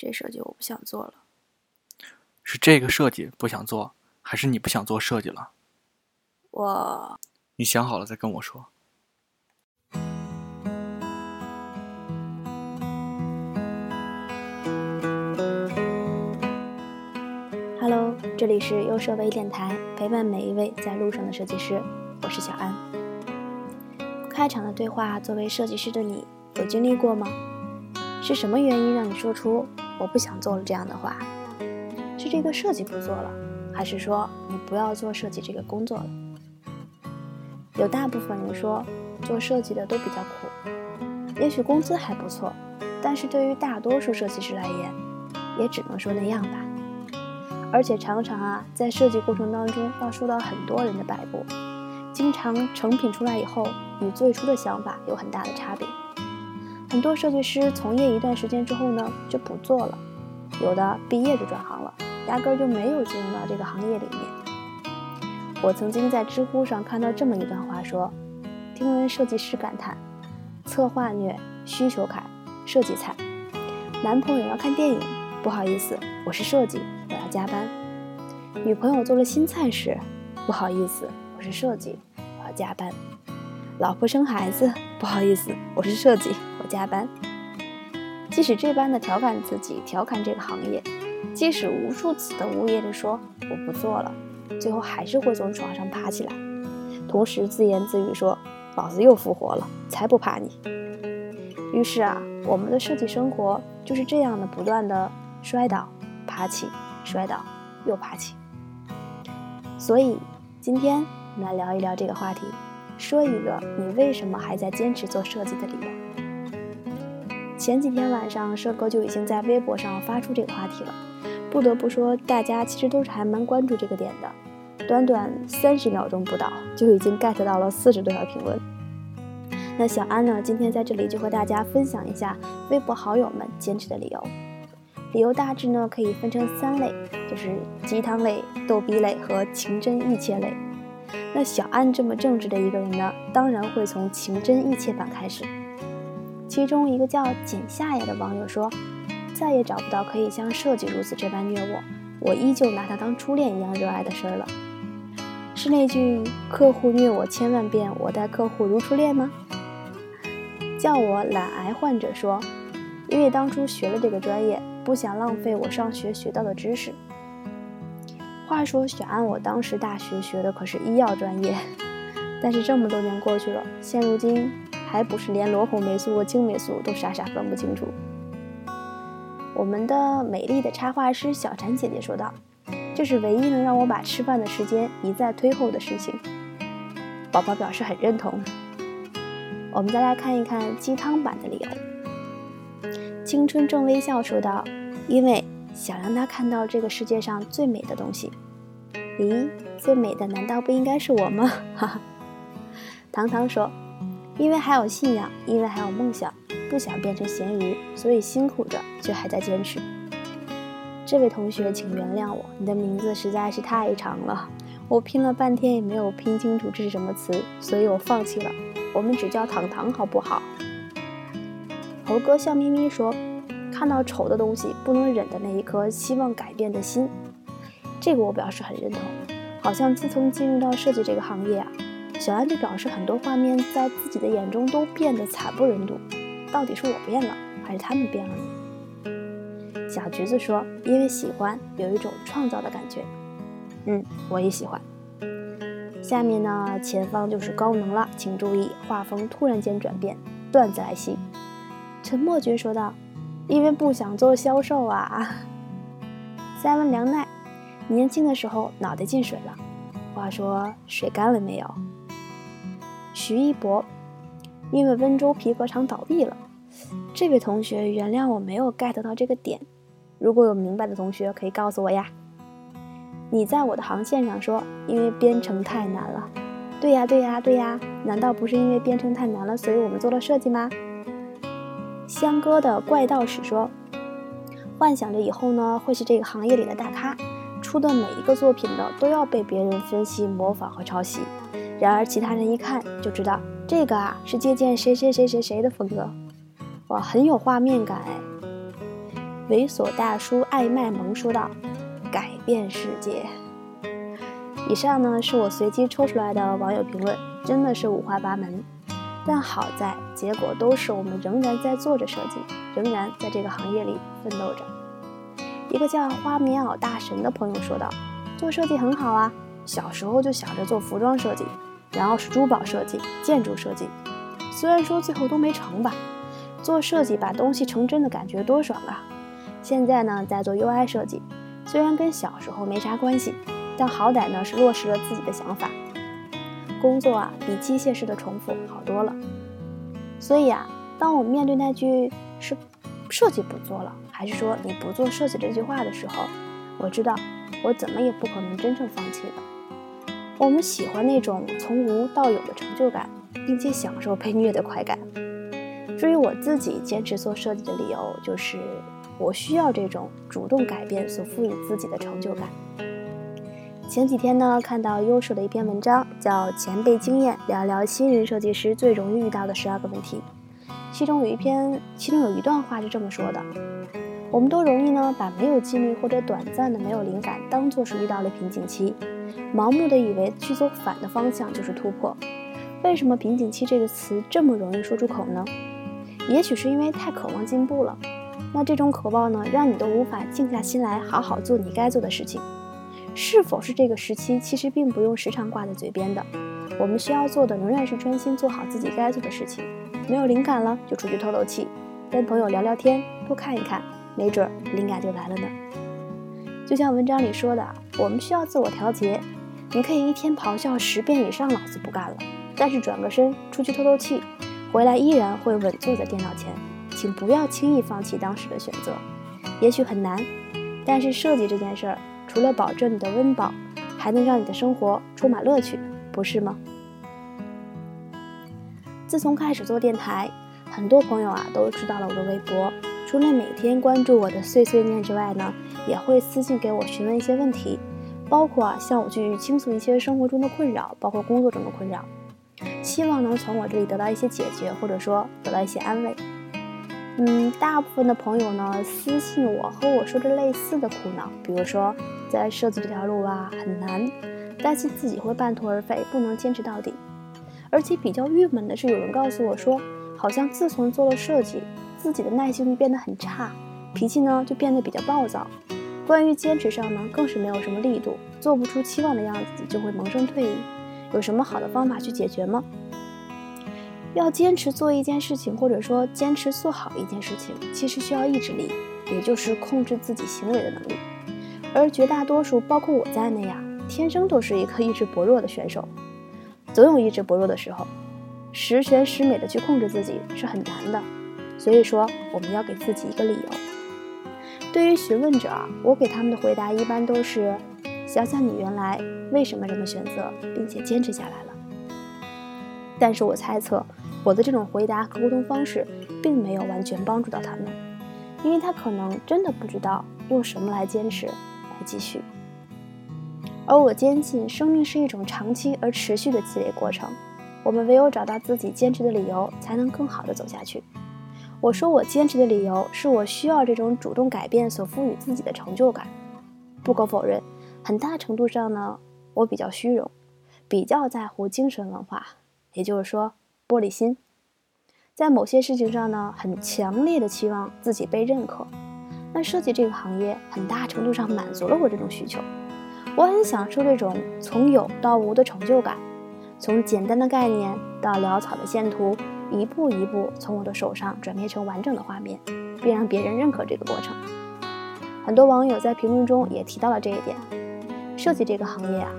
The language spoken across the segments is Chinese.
这设计我不想做了。是这个设计不想做，还是你不想做设计了？我你想好了再跟我说。Hello，这里是优设微电台，陪伴每一位在路上的设计师，我是小安。开场的对话，作为设计师的你，有经历过吗？是什么原因让你说出“我不想做了”这样的话？是这个设计不做了，还是说你不要做设计这个工作了？有大部分人说，做设计的都比较苦，也许工资还不错，但是对于大多数设计师来言，也只能说那样吧。而且常常啊，在设计过程当中要受到很多人的摆布，经常成品出来以后与最初的想法有很大的差别。很多设计师从业一段时间之后呢，就不做了，有的毕业就转行了，压根儿就没有进入到这个行业里面。我曾经在知乎上看到这么一段话说：听闻设计师感叹，策划虐，需求卡，设计菜。男朋友要看电影，不好意思，我是设计。我要加班，女朋友做了新菜时，不好意思，我是设计，我要加班。老婆生孩子，不好意思，我是设计，加班。即使这般的调侃自己，调侃这个行业，即使无数次的呜咽着说我不做了，最后还是会从床上爬起来，同时自言自语说：“老子又复活了，才不怕你。”于是啊，我们的设计生活就是这样的，不断的摔倒、爬起。摔倒，又爬起。所以，今天我们来聊一聊这个话题，说一个你为什么还在坚持做设计的理由。前几天晚上，社哥就已经在微博上发出这个话题了。不得不说，大家其实都是还蛮关注这个点的。短短三十秒钟不到，就已经 get 到了四十多条评论。那小安呢，今天在这里就和大家分享一下微博好友们坚持的理由。理由大致呢可以分成三类，就是鸡汤类、逗逼类和情真意切类。那小安这么正直的一个人呢，当然会从情真意切版开始。其中一个叫简夏雅的网友说：“再也找不到可以像设计如此这般虐我，我依旧拿他当初恋一样热爱的事儿了。”是那句“客户虐我千万遍，我待客户如初恋”吗？叫我懒癌患者说：“因为当初学了这个专业。”不想浪费我上学学到的知识。话说，小安我当时大学学的可是医药专业，但是这么多年过去了，现如今还不是连罗红霉素和青霉素都傻傻分不清楚。我们的美丽的插画师小婵姐姐说道：“这是唯一能让我把吃饭的时间一再推后的事情。”宝宝表示很认同。我们再来看一看鸡汤版的理由。青春正微笑说道：“因为想让他看到这个世界上最美的东西。”咦，最美的难道不应该是我吗？哈哈。糖糖说：“因为还有信仰，因为还有梦想，不想变成咸鱼，所以辛苦着，却还在坚持。”这位同学，请原谅我，你的名字实在是太长了，我拼了半天也没有拼清楚这是什么词，所以我放弃了。我们只叫糖糖好不好？猴哥笑眯眯说：“看到丑的东西不能忍的那一颗希望改变的心，这个我表示很认同。好像自从进入到设计这个行业啊，小安就表示很多画面在自己的眼中都变得惨不忍睹。到底是我变了，还是他们变了呢？”小橘子说：“因为喜欢，有一种创造的感觉。”嗯，我也喜欢。下面呢，前方就是高能了，请注意，画风突然间转变，段子来袭。陈默君说道：“因为不想做销售啊。”塞文梁奈：“年轻的时候脑袋进水了，话说水干了没有？”徐一博：“因为温州皮革厂倒闭了。”这位同学，原谅我没有 get 到这个点，如果有明白的同学可以告诉我呀。你在我的航线上说，因为编程太难了。对呀，对呀，对呀，难道不是因为编程太难了，所以我们做了设计吗？香哥的怪盗史说，幻想着以后呢会是这个行业里的大咖，出的每一个作品呢都要被别人分析、模仿和抄袭。然而其他人一看就知道，这个啊是借鉴谁谁谁谁谁的风格，哇，很有画面感哎。猥琐大叔爱卖萌说道：“改变世界。”以上呢是我随机抽出来的网友评论，真的是五花八门。但好在结果都是我们仍然在做着设计，仍然在这个行业里奋斗着。一个叫花棉袄大神的朋友说道：“做设计很好啊，小时候就想着做服装设计，然后是珠宝设计、建筑设计。虽然说最后都没成吧，做设计把东西成真的感觉多爽啊！现在呢在做 UI 设计，虽然跟小时候没啥关系。”但好歹呢是落实了自己的想法，工作啊比机械式的重复好多了。所以啊，当我面对那句是设计不做了，还是说你不做设计这句话的时候，我知道我怎么也不可能真正放弃的。我们喜欢那种从无到有的成就感，并且享受被虐的快感。至于我自己坚持做设计的理由，就是我需要这种主动改变所赋予自己的成就感。前几天呢，看到优秀的一篇文章，叫《前辈经验聊聊新人设计师最容易遇到的十二个问题》。其中有一篇，其中有一段话是这么说的：我们都容易呢，把没有精力或者短暂的没有灵感当做是遇到了瓶颈期，盲目的以为去走反的方向就是突破。为什么瓶颈期这个词这么容易说出口呢？也许是因为太渴望进步了。那这种渴望呢，让你都无法静下心来好好做你该做的事情。是否是这个时期，其实并不用时常挂在嘴边的。我们需要做的仍然是专心做好自己该做的事情。没有灵感了，就出去透透气，跟朋友聊聊天，多看一看，没准灵感就来了呢。就像文章里说的，我们需要自我调节。你可以一天咆哮十遍以上“老子不干了”，但是转个身出去透透气，回来依然会稳坐在电脑前。请不要轻易放弃当时的选择，也许很难，但是设计这件事儿。除了保证你的温饱，还能让你的生活充满乐趣，不是吗？自从开始做电台，很多朋友啊都知道了我的微博。除了每天关注我的碎碎念之外呢，也会私信给我询问一些问题，包括啊向我去倾诉一些生活中的困扰，包括工作中的困扰，希望能从我这里得到一些解决，或者说得到一些安慰。嗯，大部分的朋友呢私信我和我说着类似的苦恼，比如说。在设计这条路啊很难，担心自己会半途而废，不能坚持到底。而且比较郁闷的是，有人告诉我说，好像自从做了设计，自己的耐心力变得很差，脾气呢就变得比较暴躁。关于坚持上呢，更是没有什么力度，做不出期望的样子就会萌生退意。有什么好的方法去解决吗？要坚持做一件事情，或者说坚持做好一件事情，其实需要意志力，也就是控制自己行为的能力。而绝大多数，包括我在内呀，天生都是一个意志薄弱的选手，总有意志薄弱的时候，十全十美的去控制自己是很难的。所以说，我们要给自己一个理由。对于询问者，我给他们的回答一般都是：想想你原来为什么这么选择，并且坚持下来了。但是我猜测，我的这种回答和沟通方式，并没有完全帮助到他们，因为他可能真的不知道用什么来坚持。来继续，而我坚信，生命是一种长期而持续的积累过程。我们唯有找到自己坚持的理由，才能更好的走下去。我说我坚持的理由，是我需要这种主动改变所赋予自己的成就感。不可否认，很大程度上呢，我比较虚荣，比较在乎精神文化，也就是说玻璃心，在某些事情上呢，很强烈的期望自己被认可。那设计这个行业很大程度上满足了我这种需求，我很享受这种从有到无的成就感，从简单的概念到潦草的线图，一步一步从我的手上转变成完整的画面，并让别人认可这个过程。很多网友在评论中也提到了这一点。设计这个行业啊，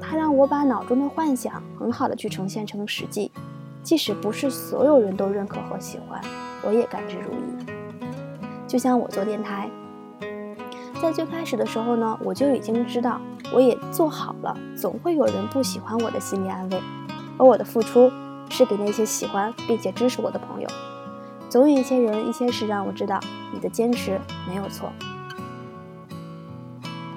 它让我把脑中的幻想很好的去呈现成实际，即使不是所有人都认可和喜欢，我也甘之如饴。就像我做电台，在最开始的时候呢，我就已经知道，我也做好了，总会有人不喜欢我的心理安慰。而我的付出是给那些喜欢并且支持我的朋友。总有一些人、一些事让我知道，你的坚持没有错。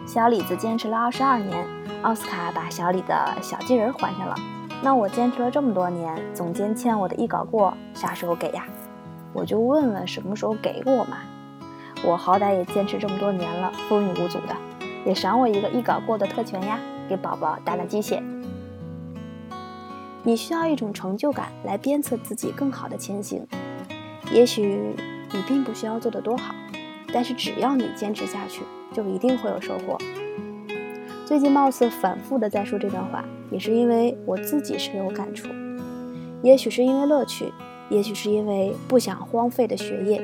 小李子坚持了二十二年，奥斯卡把小李的小金人还上了。那我坚持了这么多年，总监欠我的一稿过啥时候给呀？我就问问什么时候给我嘛。我好歹也坚持这么多年了，风雨无阻的，也赏我一个一稿过的特权呀，给宝宝打打鸡血。你需要一种成就感来鞭策自己更好的前行。也许你并不需要做得多好，但是只要你坚持下去，就一定会有收获。最近貌似反复的在说这段话，也是因为我自己深有感触。也许是因为乐趣，也许是因为不想荒废的学业，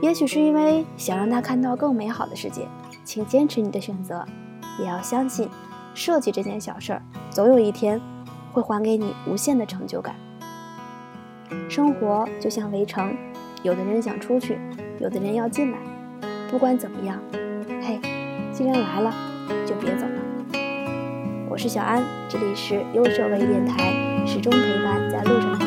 也许是因为想让他看到更美好的世界。请坚持你的选择，也要相信，设计这件小事儿，总有一天。会还给你无限的成就感。生活就像围城，有的人想出去，有的人要进来。不管怎么样，嘿，既然来了，就别走了。我是小安，这里是优设微电台，始终陪伴在路上。